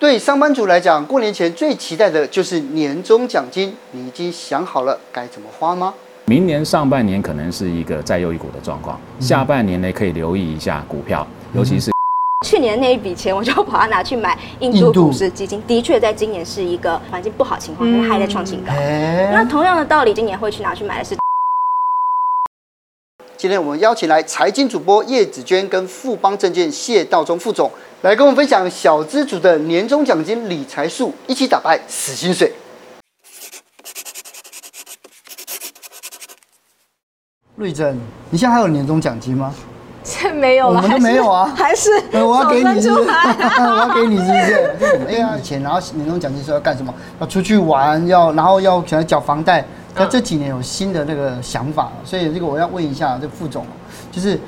对上班族来讲，过年前最期待的就是年终奖金。你已经想好了该怎么花吗？明年上半年可能是一个再优一股的状况，下半年呢可以留意一下股票，尤其是去年那一笔钱，我就把它拿去买印度股市基金。的确，在今年是一个环境不好情况，因为还在创新高。那同样的道理，今年会去拿去买的是。今天我们邀请来财经主播叶子娟跟富邦证券谢道中副总来跟我们分享小资族的年终奖金理财术，一起打败死薪水。瑞珍，你现在还有年终奖金吗？这没有了，我们都没有啊，还是？我要给你是是？我要给你 是不是？哎呀，钱，然后年终奖金说要干什么？要出去玩，要然后要想要缴房贷。那这几年有新的那个想法，所以这个我要问一下这副总，就是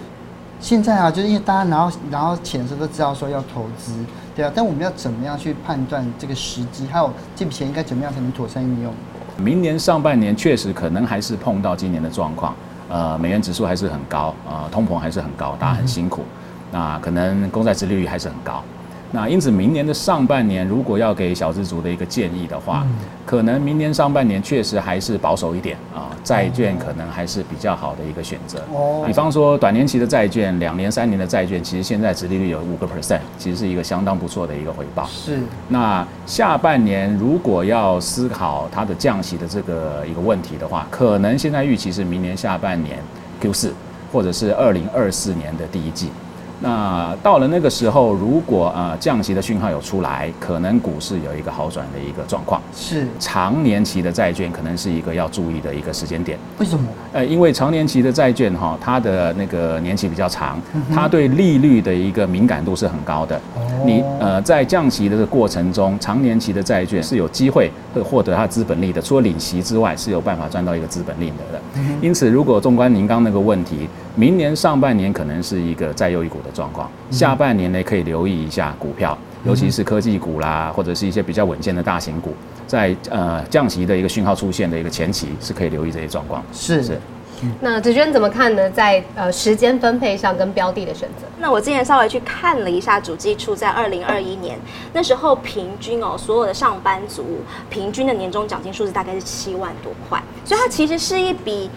现在啊，就是因为大家拿到拿到钱的时候都知道说要投资，对啊，但我们要怎么样去判断这个时机，还有这笔钱应该怎么样才能妥善运用？明年上半年确实可能还是碰到今年的状况，呃，美元指数还是很高，呃，通膨还是很高，大家很辛苦，那可能公债殖利率还是很高。那因此，明年的上半年如果要给小资族的一个建议的话，嗯、可能明年上半年确实还是保守一点啊，债券可能还是比较好的一个选择。哦，比方说短年期的债券，两年、三年的债券，其实现在殖利率有五个 percent，其实是一个相当不错的一个回报。是。那下半年如果要思考它的降息的这个一个问题的话，可能现在预期是明年下半年 Q 四，或者是二零二四年的第一季。那到了那个时候，如果呃降息的讯号有出来，可能股市有一个好转的一个状况。是长年期的债券可能是一个要注意的一个时间点。为什么？呃，因为长年期的债券哈，它的那个年期比较长，它对利率的一个敏感度是很高的。你呃在降息的这个过程中，长年期的债券是有机会会获得它资本利的，除了领息之外，是有办法赚到一个资本利得的。因此，如果纵观您刚那个问题，明年上半年可能是一个再优一股的状况，下半年呢可以留意一下股票，尤其是科技股啦，或者是一些比较稳健的大型股，在呃降息的一个讯号出现的一个前期，是可以留意这些状况。是是。那子娟怎么看呢？在呃时间分配上跟标的的选择？那我之前稍微去看了一下主计处，在二零二一年那时候平均哦，所有的上班族平均的年终奖金数字大概是七万多块，所以它其实是一笔。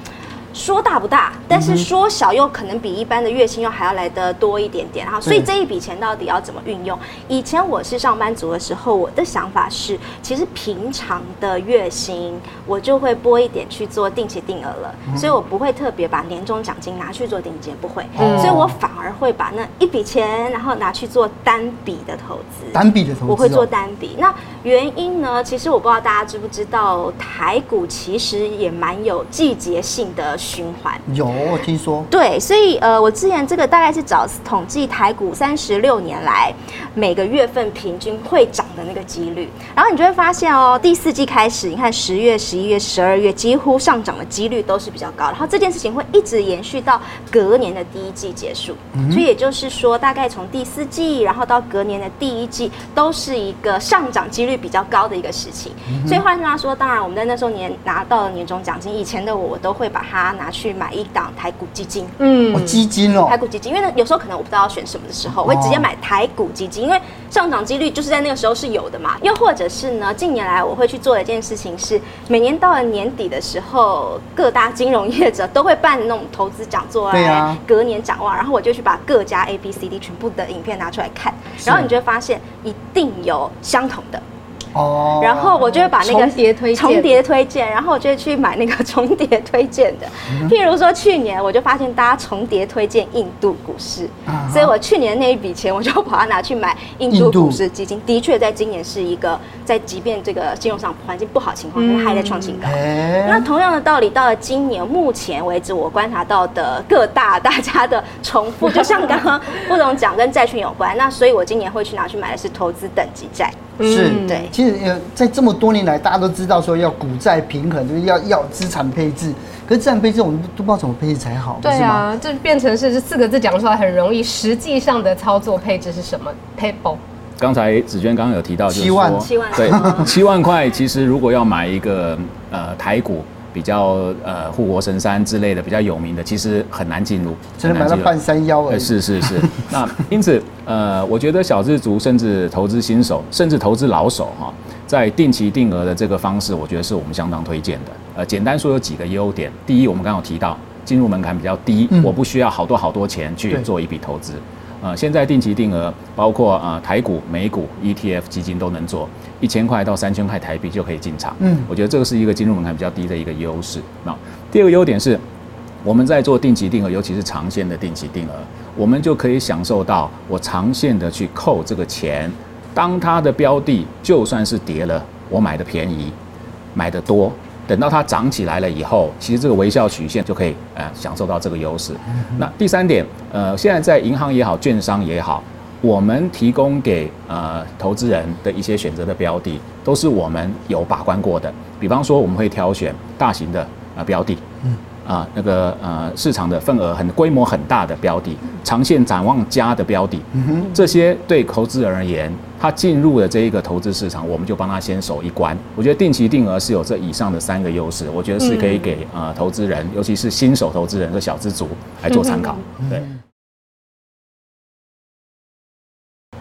说大不大，但是说小又可能比一般的月薪又还要来得多一点点哈，所以这一笔钱到底要怎么运用？以前我是上班族的时候，我的想法是，其实平常的月薪我就会拨一点去做定期定额了，所以我不会特别把年终奖金拿去做定期，不会，所以我反而会把那一笔钱，然后拿去做单笔的投资，单笔的投资，我会做单笔。那原因呢？其实我不知道大家知不知道，台股其实也蛮有季节性的。循环有，我听说。对，所以呃，我之前这个大概是找统计台股三十六年来每个月份平均会涨的那个几率，然后你就会发现哦，第四季开始，你看十月、十一月、十二月几乎上涨的几率都是比较高，然后这件事情会一直延续到隔年的第一季结束，嗯、所以也就是说，大概从第四季，然后到隔年的第一季，都是一个上涨几率比较高的一个时期。嗯、所以换句话说，当然我们在那时候年拿到了年终奖金，以前的我，我都会把它。拿去买一档台股基金，嗯，基金哦，台股基金，因为呢，有时候可能我不知道要选什么的时候，我会直接买台股基金，因为上涨几率就是在那个时候是有的嘛。又或者是呢，近年来我会去做的一件事情是，每年到了年底的时候，各大金融业者都会办那种投资讲座，来隔年展望，然后我就去把各家 A B C D 全部的影片拿出来看，然后你就会发现一定有相同的。哦，然后我就会把那个重叠推荐，重叠推荐，然后我就会去买那个 重叠推荐的。譬如说去年我就发现大家重叠推荐印度股市，所以我去年那一笔钱我就把它拿去买印度股市基金。的确，在今年是一个在即便这个金融上环境不好情况，它还在创新高。那同样的道理，到了今年目前为止，我观察到的各大大家的重复，就像刚刚 副总讲跟债券有关，那所以我今年会去拿去买的是投资等级债。是，对，其实呃，在这么多年来，大家都知道说要股债平衡，就是要要资产配置。可是资产配置，我们都不知道怎么配置才好。对啊，就变成是这四个字讲出来很容易，实际上的操作配置是什么？Payable。刚才紫娟刚刚有提到，就是说七万，七万，对，七万块，其实如果要买一个呃台股。比较呃护国神山之类的比较有名的，其实很难进入，只能买到半山腰而已。是是是。那因此呃，我觉得小资族甚至投资新手，甚至投资老手哈，在定期定额的这个方式，我觉得是我们相当推荐的。呃，简单说有几个优点。第一，我们刚刚有提到进入门槛比较低，我不需要好多好多钱去做一笔投资。呃，现在定期定额包括呃台股、美股、ETF 基金都能做，一千块到三千块台币就可以进场。嗯，我觉得这个是一个进入门槛比较低的一个优势。那第二个优点是，我们在做定期定额，尤其是长线的定期定额，我们就可以享受到我长线的去扣这个钱。当它的标的就算是跌了，我买的便宜，买的多。等到它涨起来了以后，其实这个微笑曲线就可以呃享受到这个优势。那第三点，呃，现在在银行也好，券商也好，我们提供给呃投资人的一些选择的标的，都是我们有把关过的。比方说，我们会挑选大型的呃标的。啊、呃，那个呃，市场的份额很规模很大的标的，长线展望佳的标的，这些对投资人而言，他进入了这一个投资市场，我们就帮他先守一关。我觉得定期定额是有这以上的三个优势，我觉得是可以给呃投资人，尤其是新手投资人和小资族来做参考，对。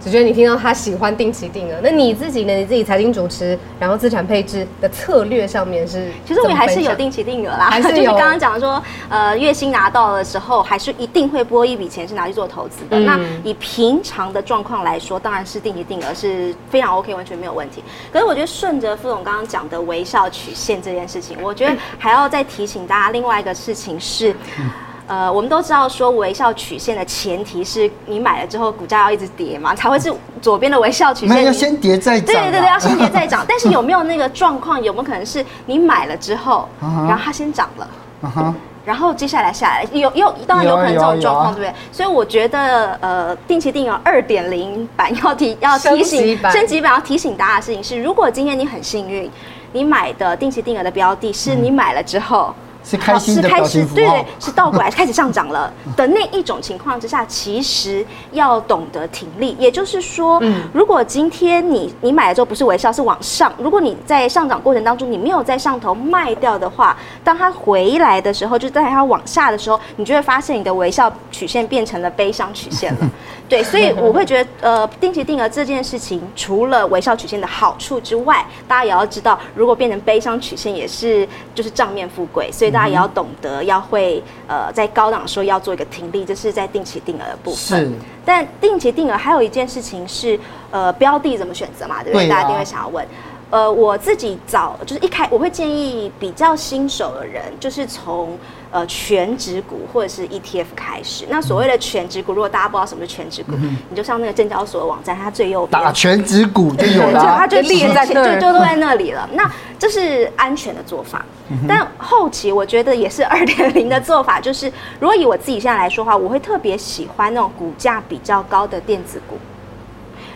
只觉得你听到他喜欢定期定额，那你自己呢？你自己财经主持，然后资产配置的策略上面是？其实我们还是有定期定额啦，还是 就是刚刚讲说，呃，月薪拿到的时候，还是一定会拨一笔钱是拿去做投资的。嗯、那以平常的状况来说，当然是定期定额是非常 OK，完全没有问题。可是我觉得顺着副总刚刚讲的微笑曲线这件事情，我觉得还要再提醒大家另外一个事情是。嗯呃，我们都知道说微笑曲线的前提是你买了之后股价要一直跌嘛，才会是左边的微笑曲线。要先跌再涨、啊。对对对，要先跌再涨。但是有没有那个状况？有没有可能是你买了之后，然后它先涨了，然后接下来下来有有当然有可能这种状况，对不对？所以我觉得呃，定期定额二点零版要提 要提醒升级版要提醒大家的事情是，如果今天你很幸运，你买的定期定额的标的是你买了之后。是开心的表情符号，对对，是倒过来开始上涨了的那一种情况之下，其实要懂得停利。也就是说，如果今天你你买了之后不是微笑，是往上，如果你在上涨过程当中你没有在上头卖掉的话，当它回来的时候，就在它往下的时候，你就会发现你的微笑曲线变成了悲伤曲线了。对，所以我会觉得，呃，定期定额这件事情，除了微笑曲线的好处之外，大家也要知道，如果变成悲伤曲线，也是就是账面富贵，所以。大家也要懂得，要会呃，在高档的时候要做一个停利，这是在定期定额的部分。是，但定期定额还有一件事情是，呃，标的怎么选择嘛，对不对？大家一定会想要问。呃，我自己找就是一开，我会建议比较新手的人，就是从呃全值股或者是 ETF 开始。那所谓的全值股，如果大家不知道什么是权值股，嗯、你就上那个证交所的网站，它最右边打全值股就有了，它就列在就就都在那里了。那这是安全的做法，嗯、但后期我觉得也是二点零的做法，就是如果以我自己现在来说的话，我会特别喜欢那种股价比较高的电子股。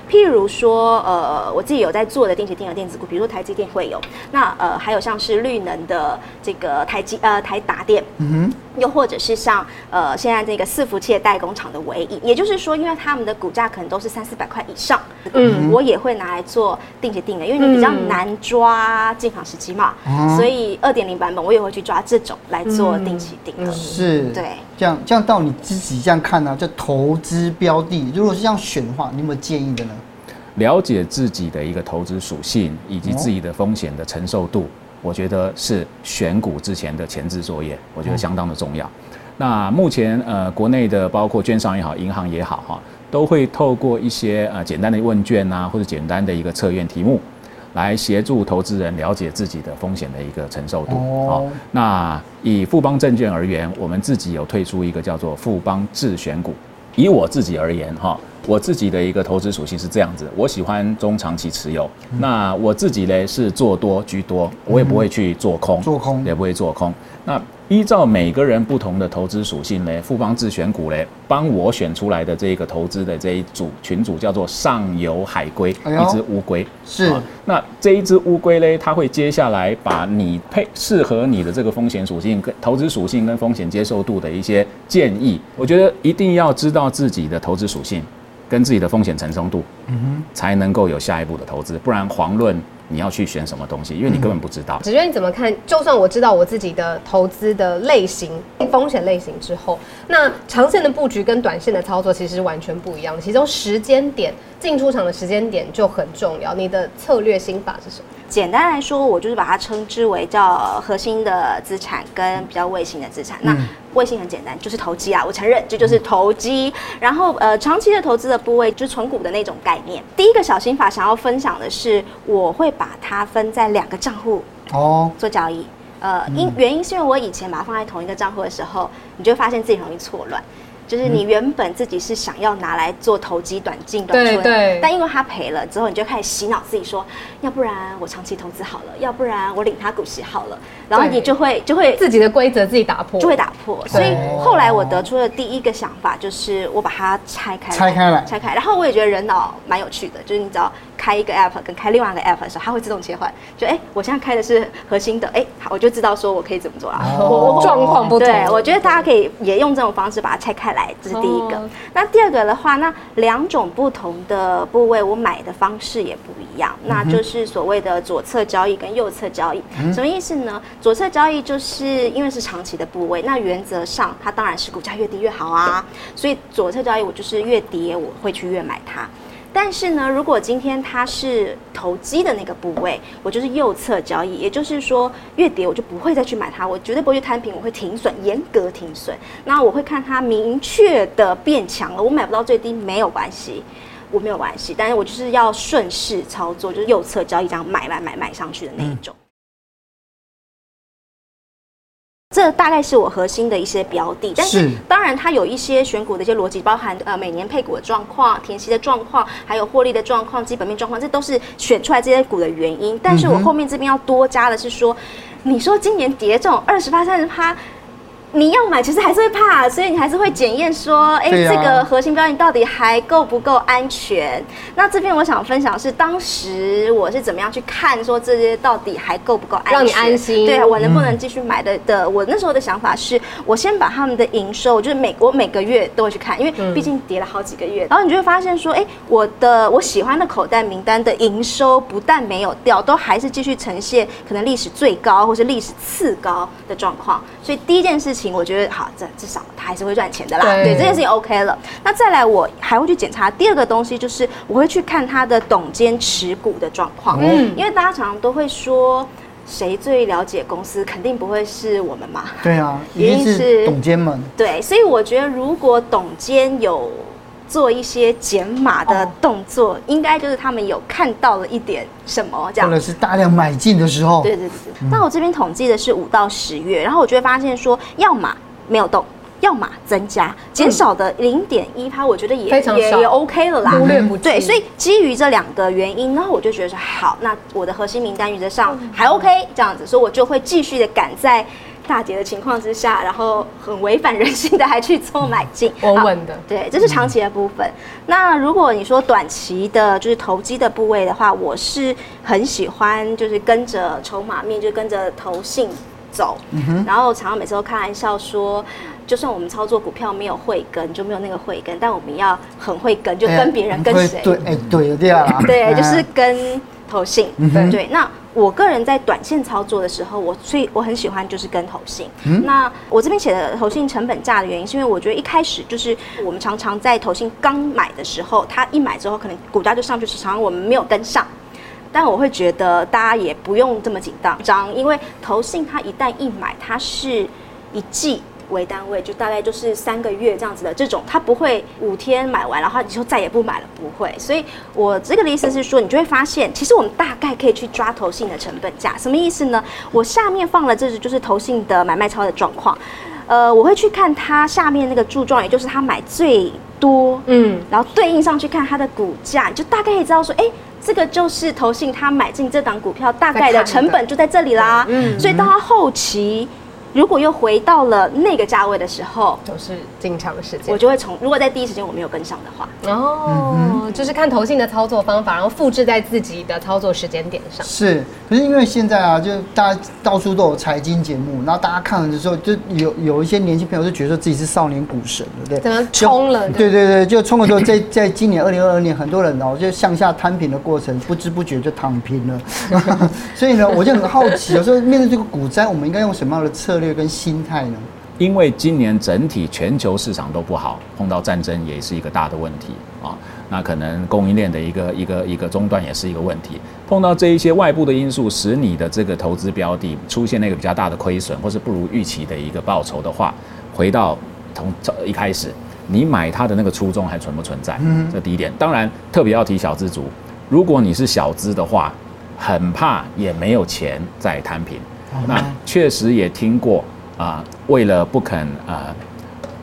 譬如说，呃，我自己有在做的定期定额电子股，比如说台积电会有，那呃，还有像是绿能的这个台积呃台达电，嗯哼，又或者是像呃现在这个伺服器的代工厂的唯一，也就是说，因为他们的股价可能都是三四百块以上，嗯，我也会拿来做定期定额，因为你比较难抓进场时机嘛，嗯、所以二点零版本我也会去抓这种来做定期定额，是，对，这样这样到你自己这样看呢、啊，这投资标的，如果是这样选的话，你有没有建议的呢？了解自己的一个投资属性以及自己的风险的承受度，我觉得是选股之前的前置作业，我觉得相当的重要。那目前呃，国内的包括券商也好，银行也好哈，都会透过一些呃简单的问卷啊，或者简单的一个测验题目，来协助投资人了解自己的风险的一个承受度。好，那以富邦证券而言，我们自己有推出一个叫做富邦智选股。以我自己而言哈。我自己的一个投资属性是这样子，我喜欢中长期持有。那我自己呢是做多居多，我也不会去做空，做空也不会做空。那依照每个人不同的投资属性呢，富邦自选股呢，帮我选出来的这个投资的这一组群组叫做上游海龟，一只乌龟。是。那这一只乌龟呢，它会接下来把你配适合你的这个风险属性跟投资属性跟风险接受度的一些建议，我觉得一定要知道自己的投资属性。跟自己的风险承受度嗯哼才能够有下一步的投资，不然遑论你要去选什么东西，因为你根本不知道。子娟你怎么看？就算我知道我自己的投资的类型、风险类型之后，那长线的布局跟短线的操作其实完全不一样。其中时间点进出场的时间点就很重要。你的策略心法是什么？简单来说，我就是把它称之为叫核心的资产跟比较卫星的资产。那卫星很简单，就是投机啊，我承认这就是投机。然后呃，长期的投资的部位就是存股的那种概念。第一个小心法想要分享的是，我会把它分在两个账户哦做交易。呃，因原因是因为我以前把它放在同一个账户的时候，你就会发现自己容易错乱。就是你原本自己是想要拿来做投机短进短出的，对对，但因为他赔了之后，你就开始洗脑自己说，要不然我长期投资好了，要不然我领他股息好了，然后你就会就会自己的规则自己打破，就会打破。所以后来我得出的第一个想法就是我把它拆开，拆开来，拆开。然后我也觉得人脑蛮有趣的，就是你只要开一个 app 跟开另外一个 app 的时候，它会自动切换。就哎，我现在开的是核心的，哎，好，我就知道说我可以怎么做了。我状况不同，对，我觉得大家可以也用这种方式把它拆开来，这是第一个。那第二个的话，那两种不同的部位，我买的方式也不一样，那就是所谓的左侧交易跟右侧交易。什么意思呢？左侧交易就是因为是长期的部位，那原则上它当然是股价越低越好啊，所以左侧交易我就是越跌我会去越买它。但是呢，如果今天它是投机的那个部位，我就是右侧交易，也就是说月跌我就不会再去买它，我绝对不会去摊平，我会停损，严格停损。那我会看它明确的变强了，我买不到最低没有关系，我没有关系，但是我就是要顺势操作，就是右侧交易这样买买买买上去的那一种。这大概是我核心的一些标的，但是当然它有一些选股的一些逻辑，包含呃每年配股的状况、填息的状况，还有获利的状况、基本面状况，这都是选出来这些股的原因。但是我后面这边要多加的是说，你说今年跌这种二十趴、三十趴。你要买，其实还是会怕，所以你还是会检验说，哎、欸，啊、这个核心标的到底还够不够安全？那这边我想分享的是，当时我是怎么样去看说这些到底还够不够安全，让你安心。对，我能不能继续买的的？我那时候的想法是，我先把他们的营收，就是每我每个月都会去看，因为毕竟跌了好几个月，然后你就会发现说，哎、欸，我的我喜欢的口袋名单的营收不但没有掉，都还是继续呈现可能历史最高或是历史次高的状况。所以第一件事情。我觉得好，这至少他还是会赚钱的啦。对，对，这件事情 OK 了。那再来，我还会去检查第二个东西，就是我会去看他的董监持股的状况。嗯，因为大家常常都会说，谁最了解公司，肯定不会是我们嘛。对啊，一定是董监们。对，所以我觉得如果董监有。做一些减码的动作，哦、应该就是他们有看到了一点什么，这样。或者是大量买进的时候。对对对对。嗯、那我这边统计的是五到十月，然后我就会发现说，要么没有动，要么增加，减少的零点一趴，我觉得也非常也也 OK 了啦。忽略不计。对，所以基于这两个原因，然后我就觉得说，好，那我的核心名单原则上还 OK，这样子，所以我就会继续的赶在。大跌的情况之下，然后很违反人性的还去做买进，稳稳的。对，这是长期的部分。嗯、那如果你说短期的，就是投机的部位的话，我是很喜欢，就是跟着筹码面，就跟着投信走。嗯、然后常常每次都开玩笑说，就算我们操作股票没有慧根，就没有那个慧根，但我们要很会跟，就跟别人跟谁？对，哎，对，对啊。对，就是跟投信。嗯、对，那。我个人在短线操作的时候，我所以我很喜欢就是跟投信。嗯、那我这边写的投信成本价的原因，是因为我觉得一开始就是我们常常在投信刚买的时候，它一买之后可能股价就上去，常常我们没有跟上。但我会觉得大家也不用这么紧张，因为投信它一旦一买，它是一季。为单位，就大概就是三个月这样子的这种，他不会五天买完，然后你就再也不买了，不会。所以我这个的意思是说，你就会发现，其实我们大概可以去抓投信的成本价，什么意思呢？我下面放了这是就是投信的买卖超的状况，呃，我会去看它下面那个柱状，也就是它买最多，嗯，然后对应上去看它的股价，你就大概可以知道说，哎，这个就是投信它买进这档股票大概的成本就在这里啦，嗯，所以到它后期。如果又回到了那个价位的时候，都是进场的时间。我就会从如果在第一时间我没有跟上的话，哦，嗯、就是看投信的操作方法，然后复制在自己的操作时间点上。是，可是因为现在啊，就大家到处都有财经节目，然后大家看了的时候，就有有一些年轻朋友就觉得自己是少年股神，对不对？怎么冲了？对对对，就冲了之后，在在今年二零二二年，很多人哦就向下摊平的过程，不知不觉就躺平了。所以呢，我就很好奇，有时候面对这个股灾，我们应该用什么样的策略跟心态呢？因为今年整体全球市场都不好，碰到战争也是一个大的问题啊。那可能供应链的一个一个一个中断也是一个问题。碰到这一些外部的因素，使你的这个投资标的出现那个比较大的亏损，或是不如预期的一个报酬的话，回到从一开始，你买它的那个初衷还存不存在？嗯，这第一点。当然，特别要提小资族，如果你是小资的话，很怕也没有钱再摊平。那确实也听过。啊，为了不肯啊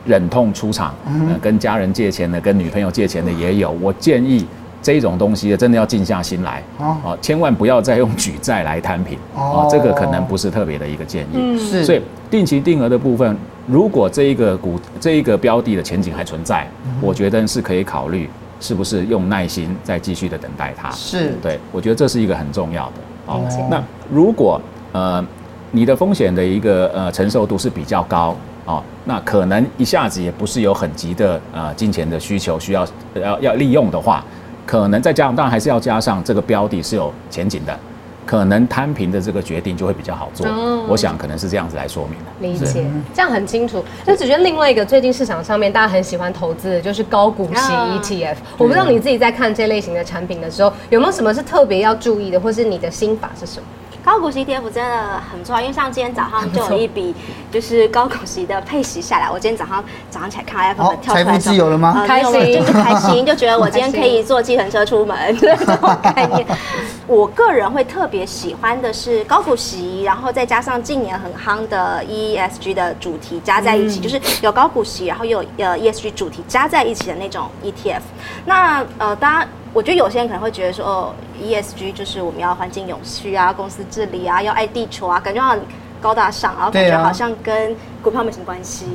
忍痛出场，呃，跟家人借钱的，跟女朋友借钱的也有。我建议这种东西真的要静下心来，啊，千万不要再用举债来摊平，啊，这个可能不是特别的一个建议。嗯，是。所以定期定额的部分，如果这一个股这一个标的的前景还存在，我觉得是可以考虑是不是用耐心再继续的等待它。是，对，我觉得这是一个很重要的。哦，那如果呃。你的风险的一个呃承受度是比较高哦，那可能一下子也不是有很急的呃金钱的需求需要要要利用的话，可能再加上当然还是要加上这个标的是有前景的，可能摊平的这个决定就会比较好做。嗯，我想可能是这样子来说明的。理解，这样很清楚。那只觉得另外一个最近市场上面大家很喜欢投资的就是高股息 ETF，我不知道你自己在看这类型的产品的时候有没有什么是特别要注意的，或是你的心法是什么？高股息 ETF 真的很重要，因为像今天早上就有一笔就是高股息的配息下来。我今天早上早上起来看 iPhone 跳出来，财富自由了吗？开心就开心，就觉得我今天可以坐计程车出门，这种概念。我个人会特别喜欢的是高股息，然后再加上近年很夯的 ESG 的主题加在一起，就是有高股息，然后又有呃 ESG 主题加在一起的那种 ETF。那呃，大家。我觉得有些人可能会觉得说，哦，ESG 就是我们要环境永续啊，公司治理啊，要爱地球啊，感觉很高大上，然后感觉好像跟股票没什么关系。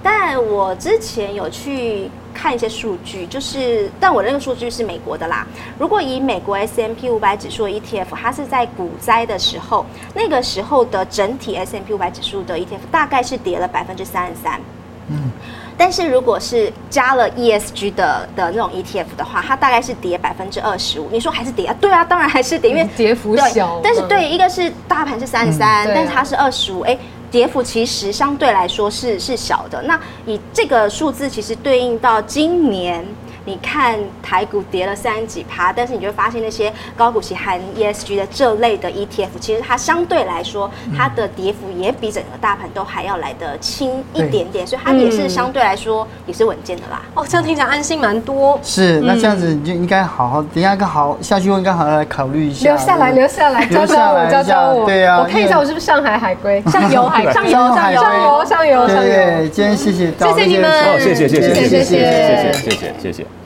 但我之前有去看一些数据，就是，但我那个数据是美国的啦。如果以美国 S M P 五百指数的 ETF，它是在股灾的时候，那个时候的整体 S M P 五百指数的 ETF 大概是跌了百分之三十三。嗯。但是如果是加了 ESG 的的那种 ETF 的话，它大概是跌百分之二十五。你说还是跌啊？对啊，当然还是跌，因为跌幅小。但是对，一个是大盘是三十三，但是它是二十五，哎，跌幅其实相对来说是是小的。那以这个数字其实对应到今年。你看台股跌了三十几趴，但是你就会发现那些高股息含 ESG 的这类的 ETF，其实它相对来说，它的跌幅也比整个大盘都还要来得轻一点点，所以它也是相对来说也是稳健的啦。哦，这样听起来安心蛮多。是，那这样子你就应该好好，等一下更好下去，应该好好来考虑一下。留下来，留下来，教教我，教教我。对啊，我看一下我是不是上海海龟，上游海，上游，上游，上游，上游。对，今天谢谢，谢谢你们，谢谢，谢谢，谢谢，谢谢，谢谢，谢谢。